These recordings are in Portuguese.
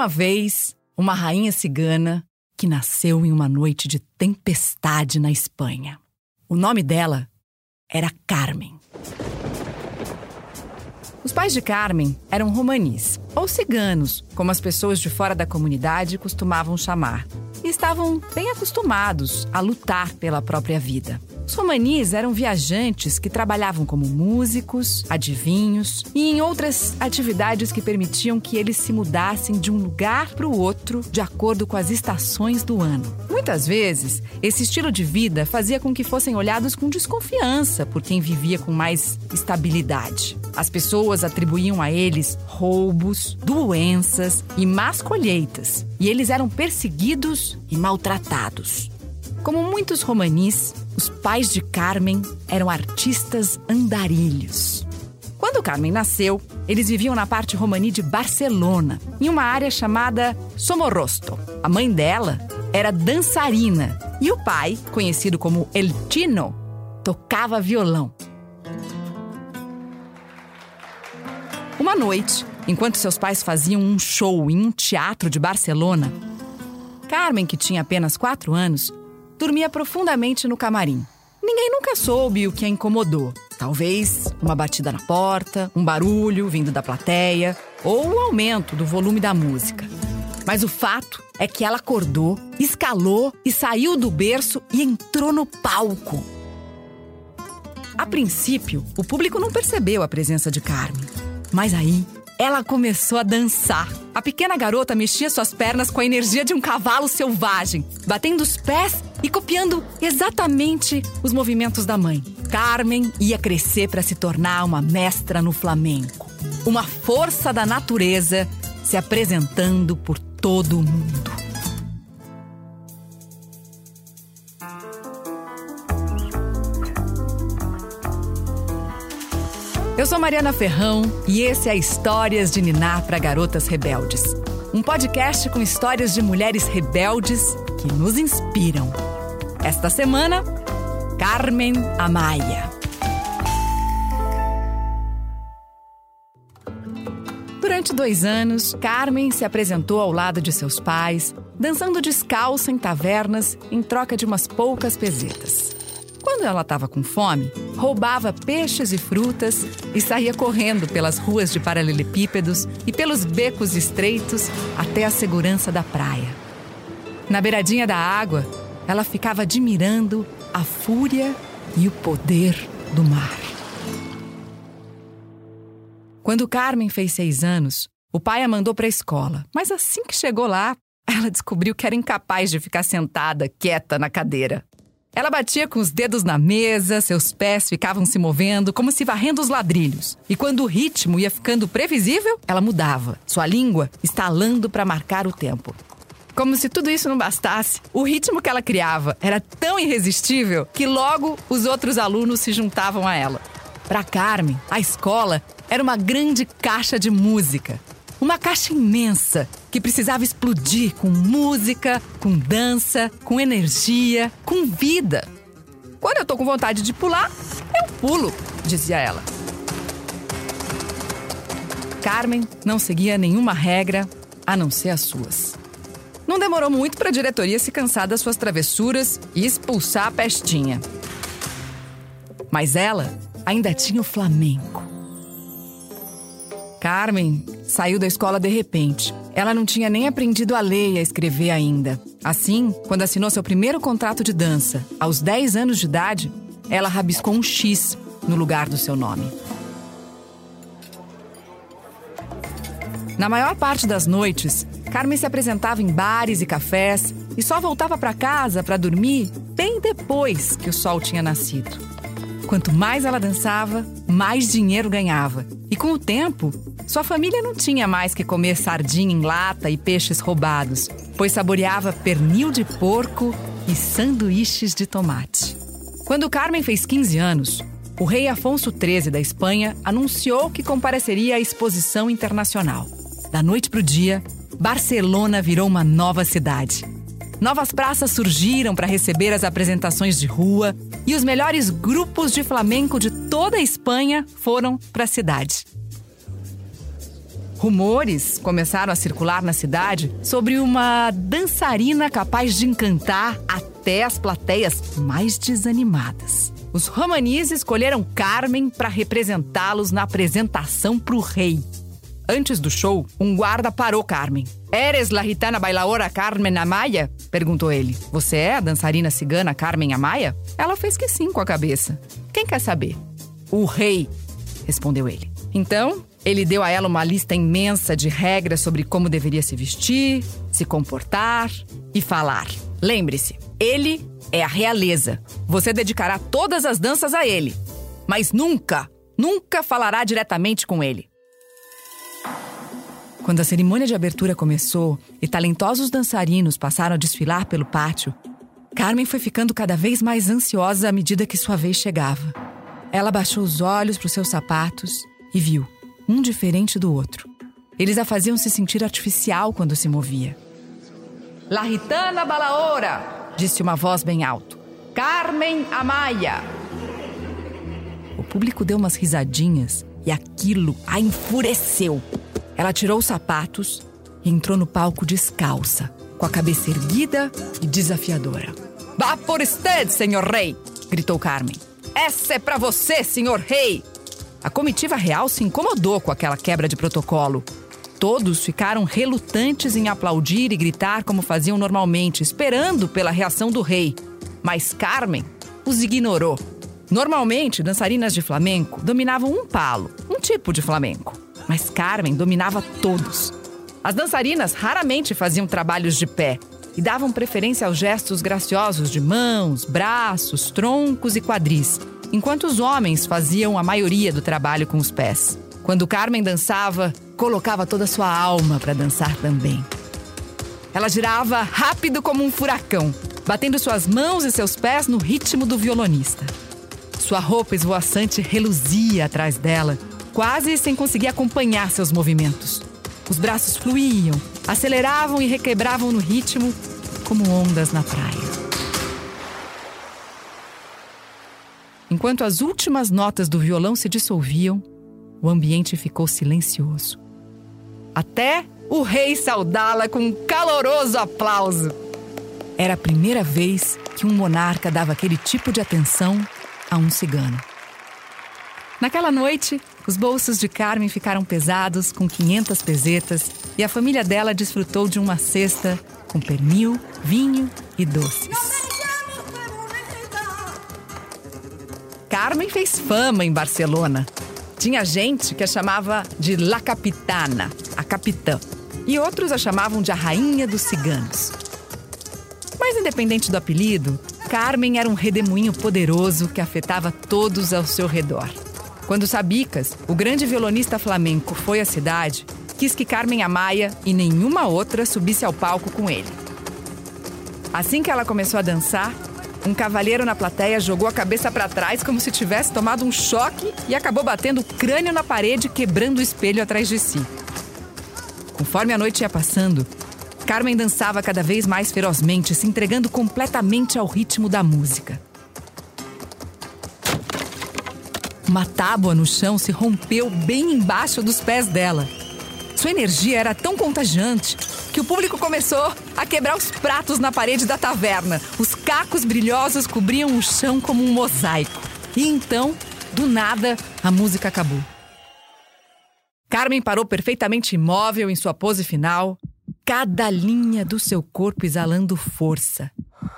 Uma vez uma rainha cigana que nasceu em uma noite de tempestade na Espanha. O nome dela era Carmen. Os pais de Carmen eram romanis, ou ciganos, como as pessoas de fora da comunidade costumavam chamar, e estavam bem acostumados a lutar pela própria vida. Os romanis eram viajantes que trabalhavam como músicos, adivinhos e em outras atividades que permitiam que eles se mudassem de um lugar para o outro de acordo com as estações do ano. Muitas vezes, esse estilo de vida fazia com que fossem olhados com desconfiança por quem vivia com mais estabilidade. As pessoas atribuíam a eles roubos, doenças e más colheitas, e eles eram perseguidos e maltratados. Como muitos romanis, os pais de Carmen eram artistas andarilhos. Quando Carmen nasceu, eles viviam na parte romani de Barcelona, em uma área chamada Somorrosto. A mãe dela era dançarina e o pai, conhecido como El Tino, tocava violão. Uma noite, enquanto seus pais faziam um show em um teatro de Barcelona, Carmen, que tinha apenas quatro anos, dormia profundamente no camarim. Ninguém nunca soube o que a incomodou. Talvez uma batida na porta, um barulho vindo da plateia ou o aumento do volume da música. Mas o fato é que ela acordou, escalou e saiu do berço e entrou no palco. A princípio, o público não percebeu a presença de Carmen. Mas aí, ela começou a dançar. A pequena garota mexia suas pernas com a energia de um cavalo selvagem, batendo os pés e copiando exatamente os movimentos da mãe. Carmen ia crescer para se tornar uma mestra no flamenco. Uma força da natureza se apresentando por todo o mundo. Eu sou Mariana Ferrão e esse é Histórias de Ninar para Garotas Rebeldes. Um podcast com histórias de mulheres rebeldes que nos inspiram. Esta semana, Carmen Amaya. Durante dois anos, Carmen se apresentou ao lado de seus pais, dançando descalça em tavernas em troca de umas poucas pesetas. Quando ela estava com fome, roubava peixes e frutas e saía correndo pelas ruas de paralelepípedos e pelos becos estreitos até a segurança da praia. Na beiradinha da água, ela ficava admirando a fúria e o poder do mar. Quando Carmen fez seis anos, o pai a mandou para a escola, mas assim que chegou lá, ela descobriu que era incapaz de ficar sentada, quieta na cadeira. Ela batia com os dedos na mesa, seus pés ficavam se movendo como se varrendo os ladrilhos. E quando o ritmo ia ficando previsível, ela mudava, sua língua estalando para marcar o tempo. Como se tudo isso não bastasse, o ritmo que ela criava era tão irresistível que logo os outros alunos se juntavam a ela. Para Carmen, a escola era uma grande caixa de música. Uma caixa imensa que precisava explodir com música, com dança, com energia, com vida. Quando eu tô com vontade de pular, eu pulo, dizia ela. Carmen não seguia nenhuma regra a não ser as suas. Não demorou muito para a diretoria se cansar das suas travessuras e expulsar a pestinha. Mas ela ainda tinha o flamenco. Carmen saiu da escola de repente. Ela não tinha nem aprendido a ler e a escrever ainda. Assim, quando assinou seu primeiro contrato de dança, aos 10 anos de idade, ela rabiscou um X no lugar do seu nome. Na maior parte das noites, Carmen se apresentava em bares e cafés e só voltava para casa para dormir bem depois que o sol tinha nascido. Quanto mais ela dançava, mais dinheiro ganhava. E com o tempo, sua família não tinha mais que comer sardinha em lata e peixes roubados, pois saboreava pernil de porco e sanduíches de tomate. Quando Carmen fez 15 anos, o rei Afonso XIII da Espanha anunciou que compareceria à exposição internacional. Da noite para o dia, Barcelona virou uma nova cidade. Novas praças surgiram para receber as apresentações de rua e os melhores grupos de flamenco de toda a Espanha foram para a cidade. Rumores começaram a circular na cidade sobre uma dançarina capaz de encantar até as plateias mais desanimadas. Os romanis escolheram Carmen para representá-los na apresentação para o rei. Antes do show, um guarda parou Carmen. Eres la gitana bailaora Carmen Amaya? Perguntou ele. Você é a dançarina cigana Carmen Amaya? Ela fez que sim com a cabeça. Quem quer saber? O rei, respondeu ele. Então, ele deu a ela uma lista imensa de regras sobre como deveria se vestir, se comportar e falar. Lembre-se, ele é a realeza. Você dedicará todas as danças a ele. Mas nunca, nunca falará diretamente com ele. Quando a cerimônia de abertura começou e talentosos dançarinos passaram a desfilar pelo pátio, Carmen foi ficando cada vez mais ansiosa à medida que sua vez chegava. Ela baixou os olhos para os seus sapatos e viu, um diferente do outro. Eles a faziam se sentir artificial quando se movia. La Ritana Balaora, disse uma voz bem alto. Carmen Amaya. O público deu umas risadinhas e aquilo a enfureceu. Ela tirou os sapatos e entrou no palco descalça, com a cabeça erguida e desafiadora. Vá por usted, senhor rei! gritou Carmen. Essa é para você, senhor rei! A comitiva real se incomodou com aquela quebra de protocolo. Todos ficaram relutantes em aplaudir e gritar como faziam normalmente, esperando pela reação do rei. Mas Carmen os ignorou. Normalmente, dançarinas de flamenco dominavam um palo, um tipo de flamenco mas Carmen dominava todos. As dançarinas raramente faziam trabalhos de pé e davam preferência aos gestos graciosos de mãos, braços, troncos e quadris, enquanto os homens faziam a maioria do trabalho com os pés. Quando Carmen dançava, colocava toda a sua alma para dançar também. Ela girava rápido como um furacão, batendo suas mãos e seus pés no ritmo do violonista. Sua roupa esvoaçante reluzia atrás dela quase sem conseguir acompanhar seus movimentos. Os braços fluíam, aceleravam e requebravam no ritmo como ondas na praia. Enquanto as últimas notas do violão se dissolviam, o ambiente ficou silencioso. Até o rei saudá-la com um caloroso aplauso. Era a primeira vez que um monarca dava aquele tipo de atenção a um cigano. Naquela noite, os bolsos de Carmen ficaram pesados, com 500 pesetas, e a família dela desfrutou de uma cesta com pernil, vinho e doces. Carmen fez fama em Barcelona. Tinha gente que a chamava de La Capitana, a capitã, e outros a chamavam de a Rainha dos Ciganos. Mas, independente do apelido, Carmen era um redemoinho poderoso que afetava todos ao seu redor. Quando Sabicas, o grande violonista flamenco, foi à cidade, quis que Carmen Amaya e nenhuma outra subisse ao palco com ele. Assim que ela começou a dançar, um cavalheiro na plateia jogou a cabeça para trás como se tivesse tomado um choque e acabou batendo o crânio na parede, quebrando o espelho atrás de si. Conforme a noite ia passando, Carmen dançava cada vez mais ferozmente, se entregando completamente ao ritmo da música. Uma tábua no chão se rompeu bem embaixo dos pés dela. Sua energia era tão contagiante que o público começou a quebrar os pratos na parede da taverna. Os cacos brilhosos cobriam o chão como um mosaico. E então, do nada, a música acabou. Carmen parou perfeitamente imóvel em sua pose final, cada linha do seu corpo exalando força.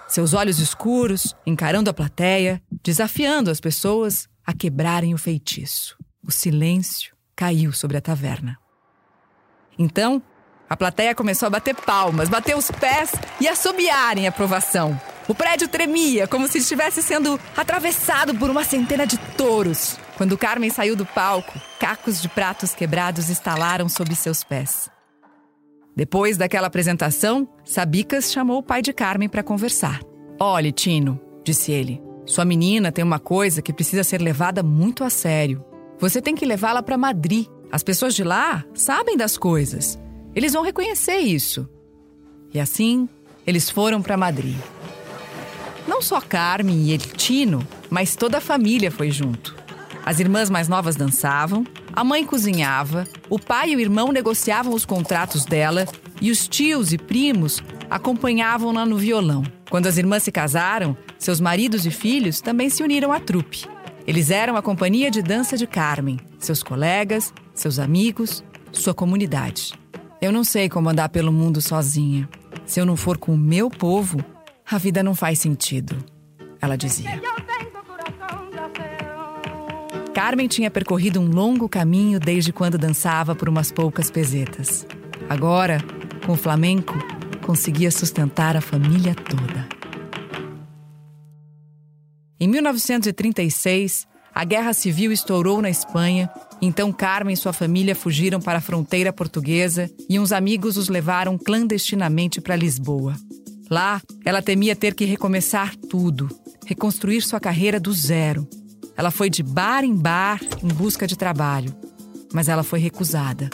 Seus olhos escuros encarando a plateia, desafiando as pessoas a quebrarem o feitiço. O silêncio caiu sobre a taverna. Então, a plateia começou a bater palmas, bater os pés e assobiar em aprovação. O prédio tremia, como se estivesse sendo atravessado por uma centena de touros. Quando Carmen saiu do palco, cacos de pratos quebrados estalaram sob seus pés. Depois daquela apresentação, Sabicas chamou o pai de Carmen para conversar. Olhe, Tino, disse ele, sua menina tem uma coisa que precisa ser levada muito a sério. Você tem que levá-la para Madrid. As pessoas de lá sabem das coisas. Eles vão reconhecer isso. E assim, eles foram para Madrid. Não só Carmen e ele, Tino, mas toda a família foi junto. As irmãs mais novas dançavam, a mãe cozinhava, o pai e o irmão negociavam os contratos dela e os tios e primos acompanhavam-na no violão. Quando as irmãs se casaram, seus maridos e filhos também se uniram à trupe. Eles eram a companhia de dança de Carmen, seus colegas, seus amigos, sua comunidade. Eu não sei como andar pelo mundo sozinha. Se eu não for com o meu povo, a vida não faz sentido, ela dizia. Carmen tinha percorrido um longo caminho desde quando dançava por umas poucas pesetas. Agora, com o flamenco, conseguia sustentar a família toda. Em 1936, a guerra civil estourou na Espanha, então Carmen e sua família fugiram para a fronteira portuguesa e uns amigos os levaram clandestinamente para Lisboa. Lá, ela temia ter que recomeçar tudo, reconstruir sua carreira do zero. Ela foi de bar em bar em busca de trabalho, mas ela foi recusada.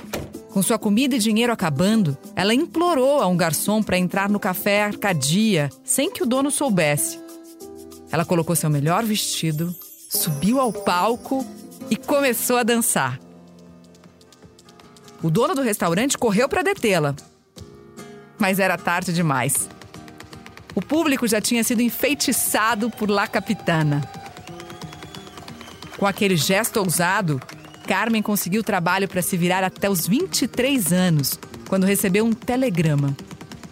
Com sua comida e dinheiro acabando, ela implorou a um garçom para entrar no café Arcadia sem que o dono soubesse. Ela colocou seu melhor vestido, subiu ao palco e começou a dançar. O dono do restaurante correu para detê-la, mas era tarde demais. O público já tinha sido enfeitiçado por La Capitana. Com aquele gesto ousado, Carmen conseguiu trabalho para se virar até os 23 anos, quando recebeu um telegrama.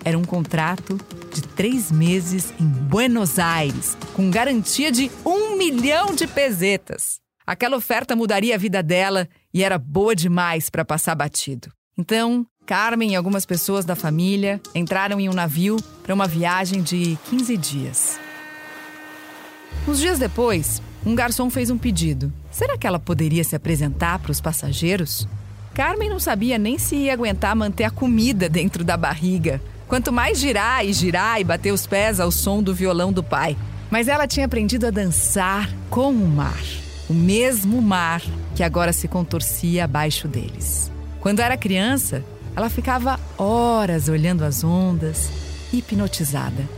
Era um contrato de três meses em Buenos Aires, com garantia de um milhão de pesetas. Aquela oferta mudaria a vida dela e era boa demais para passar batido. Então, Carmen e algumas pessoas da família entraram em um navio para uma viagem de 15 dias. Uns dias depois, um garçom fez um pedido. Será que ela poderia se apresentar para os passageiros? Carmen não sabia nem se ia aguentar manter a comida dentro da barriga. Quanto mais girar e girar e bater os pés ao som do violão do pai. Mas ela tinha aprendido a dançar com o mar. O mesmo mar que agora se contorcia abaixo deles. Quando era criança, ela ficava horas olhando as ondas, hipnotizada.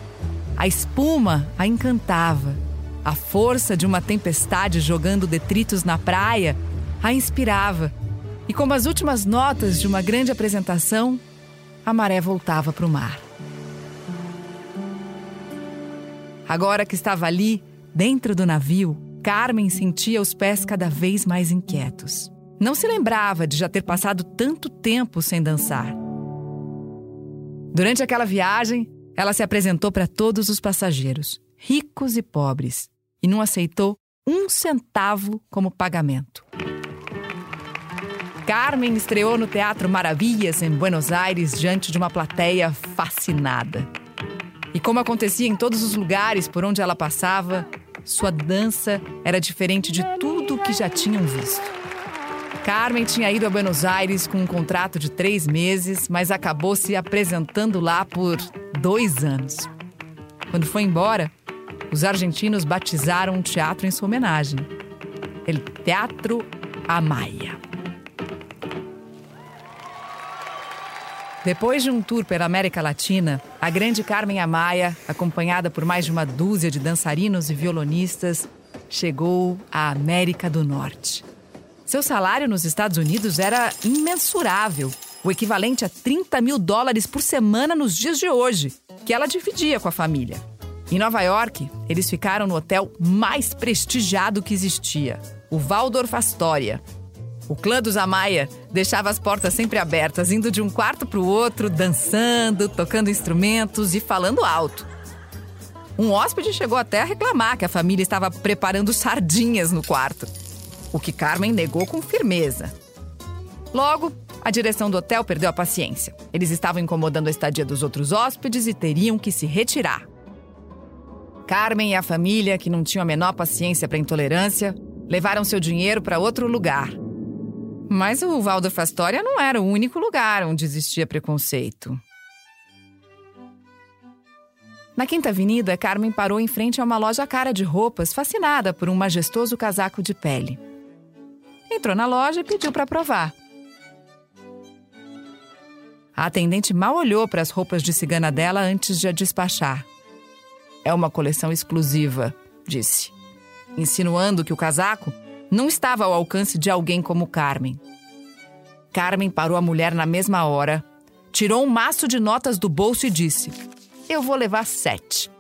A espuma a encantava. A força de uma tempestade jogando detritos na praia a inspirava. E como as últimas notas de uma grande apresentação, a maré voltava para o mar. Agora que estava ali, dentro do navio, Carmen sentia os pés cada vez mais inquietos. Não se lembrava de já ter passado tanto tempo sem dançar. Durante aquela viagem, ela se apresentou para todos os passageiros, ricos e pobres, e não aceitou um centavo como pagamento. Carmen estreou no Teatro Maravilhas, em Buenos Aires, diante de uma plateia fascinada. E como acontecia em todos os lugares por onde ela passava, sua dança era diferente de tudo o que já tinham visto. Carmen tinha ido a Buenos Aires com um contrato de três meses, mas acabou se apresentando lá por dois anos. Quando foi embora, os argentinos batizaram um teatro em sua homenagem. El Teatro Amaya. Depois de um tour pela América Latina, a grande Carmen Amaya, acompanhada por mais de uma dúzia de dançarinos e violonistas, chegou à América do Norte. Seu salário nos Estados Unidos era imensurável, o equivalente a 30 mil dólares por semana nos dias de hoje, que ela dividia com a família. Em Nova York, eles ficaram no hotel mais prestigiado que existia, o Waldorf Astoria. O clã dos Amaya deixava as portas sempre abertas, indo de um quarto para o outro, dançando, tocando instrumentos e falando alto. Um hóspede chegou até a reclamar que a família estava preparando sardinhas no quarto, o que Carmen negou com firmeza. Logo, a direção do hotel perdeu a paciência. Eles estavam incomodando a estadia dos outros hóspedes e teriam que se retirar. Carmen e a família, que não tinham a menor paciência para intolerância, levaram seu dinheiro para outro lugar. Mas o Waldorf Astoria não era o único lugar onde existia preconceito. Na Quinta Avenida, Carmen parou em frente a uma loja cara de roupas, fascinada por um majestoso casaco de pele. Entrou na loja e pediu para provar. A atendente mal olhou para as roupas de cigana dela antes de a despachar. É uma coleção exclusiva, disse, insinuando que o casaco não estava ao alcance de alguém como Carmen. Carmen parou a mulher na mesma hora, tirou um maço de notas do bolso e disse: eu vou levar sete.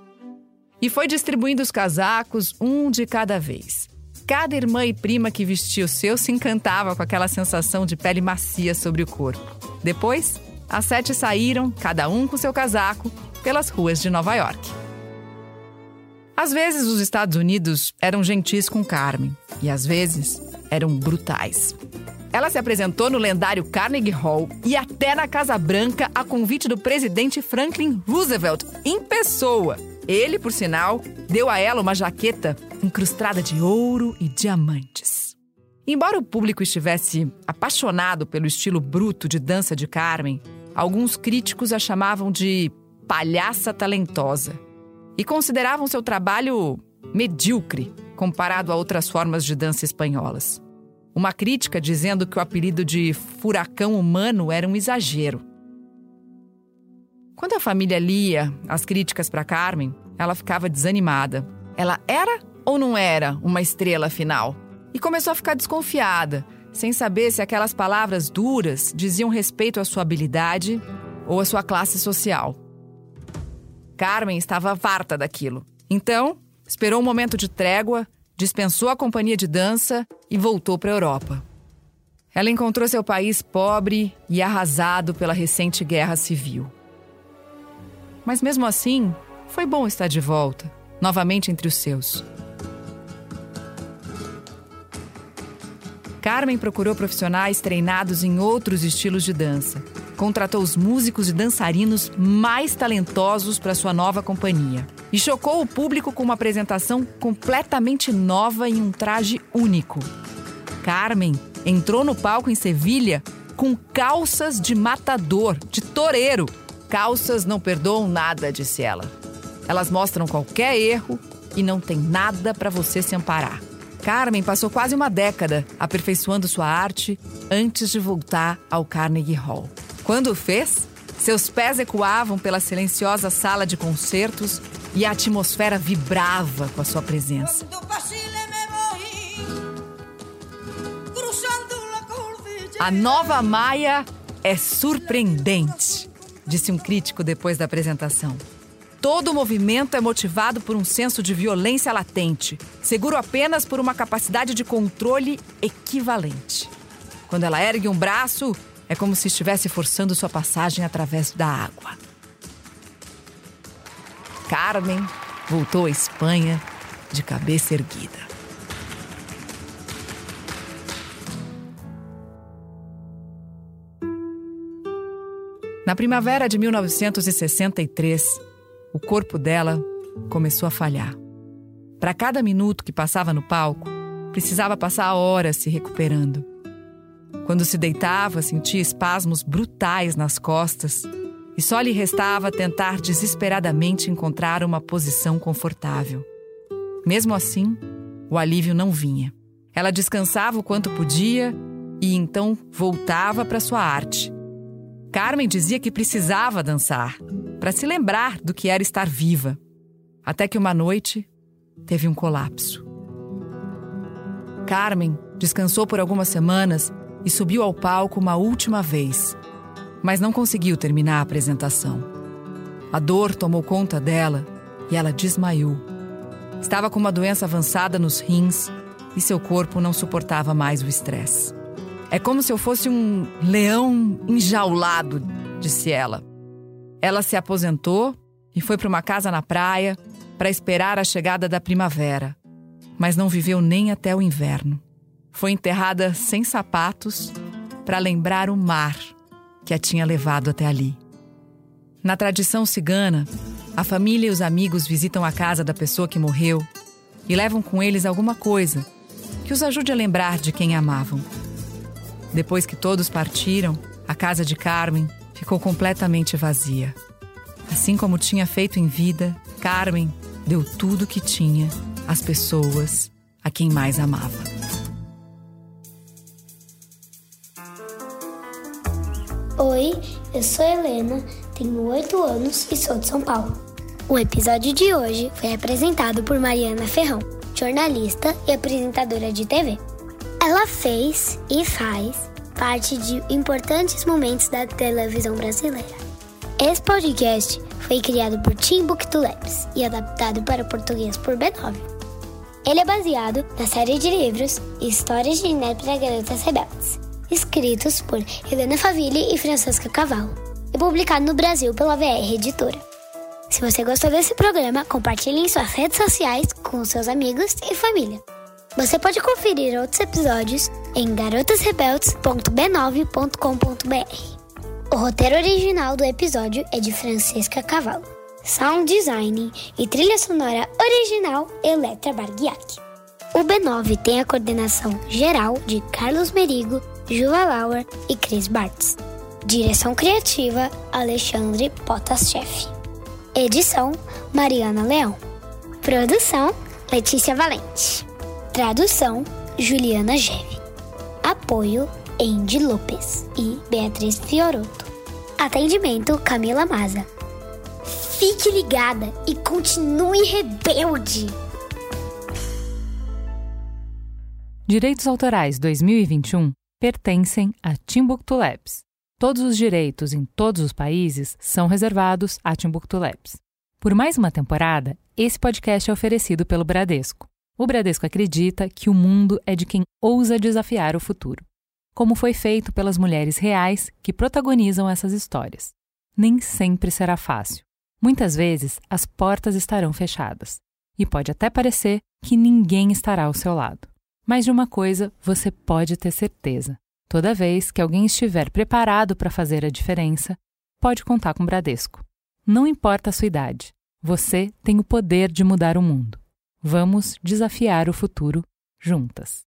E foi distribuindo os casacos, um de cada vez. Cada irmã e prima que vestia o seu se encantava com aquela sensação de pele macia sobre o corpo. Depois, as sete saíram, cada um com seu casaco, pelas ruas de Nova York. Às vezes, os Estados Unidos eram gentis com Carmen, e às vezes eram brutais. Ela se apresentou no lendário Carnegie Hall e até na Casa Branca a convite do presidente Franklin Roosevelt em pessoa. Ele, por sinal, deu a ela uma jaqueta incrustada de ouro e diamantes. Embora o público estivesse apaixonado pelo estilo bruto de dança de Carmen, alguns críticos a chamavam de palhaça talentosa e consideravam seu trabalho medíocre comparado a outras formas de dança espanholas. Uma crítica dizendo que o apelido de furacão humano era um exagero. Quando a família lia as críticas para Carmen, ela ficava desanimada. Ela era ou não era uma estrela afinal? E começou a ficar desconfiada, sem saber se aquelas palavras duras diziam respeito à sua habilidade ou à sua classe social. Carmen estava farta daquilo. Então, esperou um momento de trégua dispensou a companhia de dança e voltou para a Europa. Ela encontrou seu país pobre e arrasado pela recente guerra civil. Mas mesmo assim, foi bom estar de volta, novamente entre os seus. Carmen procurou profissionais treinados em outros estilos de dança. Contratou os músicos e dançarinos mais talentosos para sua nova companhia e chocou o público com uma apresentação completamente nova em um traje único. Carmen entrou no palco em Sevilha com calças de matador, de toreiro. Calças não perdoam nada, disse ela. Elas mostram qualquer erro e não tem nada para você se amparar. Carmen passou quase uma década aperfeiçoando sua arte antes de voltar ao Carnegie Hall. Quando o fez, seus pés ecoavam pela silenciosa sala de concertos e a atmosfera vibrava com a sua presença. A nova Maia é surpreendente, disse um crítico depois da apresentação. Todo o movimento é motivado por um senso de violência latente, seguro apenas por uma capacidade de controle equivalente. Quando ela ergue um braço, é como se estivesse forçando sua passagem através da água. Carmen voltou à Espanha de cabeça erguida. Na primavera de 1963, o corpo dela começou a falhar. Para cada minuto que passava no palco, precisava passar horas se recuperando. Quando se deitava, sentia espasmos brutais nas costas e só lhe restava tentar desesperadamente encontrar uma posição confortável. Mesmo assim, o alívio não vinha. Ela descansava o quanto podia e então voltava para sua arte. Carmen dizia que precisava dançar para se lembrar do que era estar viva. Até que uma noite teve um colapso. Carmen descansou por algumas semanas e subiu ao palco uma última vez mas não conseguiu terminar a apresentação. A dor tomou conta dela e ela desmaiou. Estava com uma doença avançada nos rins e seu corpo não suportava mais o estresse. É como se eu fosse um leão enjaulado, disse ela. Ela se aposentou e foi para uma casa na praia para esperar a chegada da primavera, mas não viveu nem até o inverno. Foi enterrada sem sapatos para lembrar o mar que a tinha levado até ali. Na tradição cigana, a família e os amigos visitam a casa da pessoa que morreu e levam com eles alguma coisa que os ajude a lembrar de quem amavam. Depois que todos partiram, a casa de Carmen ficou completamente vazia. Assim como tinha feito em vida, Carmen deu tudo o que tinha às pessoas a quem mais amava. Oi, eu sou Helena, tenho 8 anos e sou de São Paulo. O episódio de hoje foi apresentado por Mariana Ferrão, jornalista e apresentadora de TV. Ela fez e faz parte de importantes momentos da televisão brasileira. Esse podcast foi criado por Timbuktu Labs e adaptado para português por B9. Ele é baseado na série de livros Histórias de Nerd para Garotas Rebeldes, escritos por Helena Favilli e Francesca Cavallo, e publicado no Brasil pela VR Editora. Se você gostou desse programa, compartilhe em suas redes sociais com seus amigos e família. Você pode conferir outros episódios em garotasrebeldes.b9.com.br. O roteiro original do episódio é de Francesca Cavallo. Sound design e trilha sonora original Eletra Barguiac. O B9 tem a coordenação geral de Carlos Merigo, Juva Lauer e Chris Bartz. Direção criativa Alexandre Potas-Chefe. Edição Mariana Leão. Produção Letícia Valente. Tradução Juliana Geve. Apoio Andy Lopes e Beatriz Fioroto. Atendimento Camila Maza. Fique ligada e continue rebelde. Direitos Autorais 2021 pertencem a Timbuktu Labs. Todos os direitos em todos os países são reservados a Timbuktu Labs. Por mais uma temporada, esse podcast é oferecido pelo Bradesco. O Bradesco acredita que o mundo é de quem ousa desafiar o futuro, como foi feito pelas mulheres reais que protagonizam essas histórias. Nem sempre será fácil. Muitas vezes as portas estarão fechadas e pode até parecer que ninguém estará ao seu lado. Mas de uma coisa você pode ter certeza: Toda vez que alguém estiver preparado para fazer a diferença, pode contar com o Bradesco. Não importa a sua idade, você tem o poder de mudar o mundo. Vamos desafiar o futuro juntas.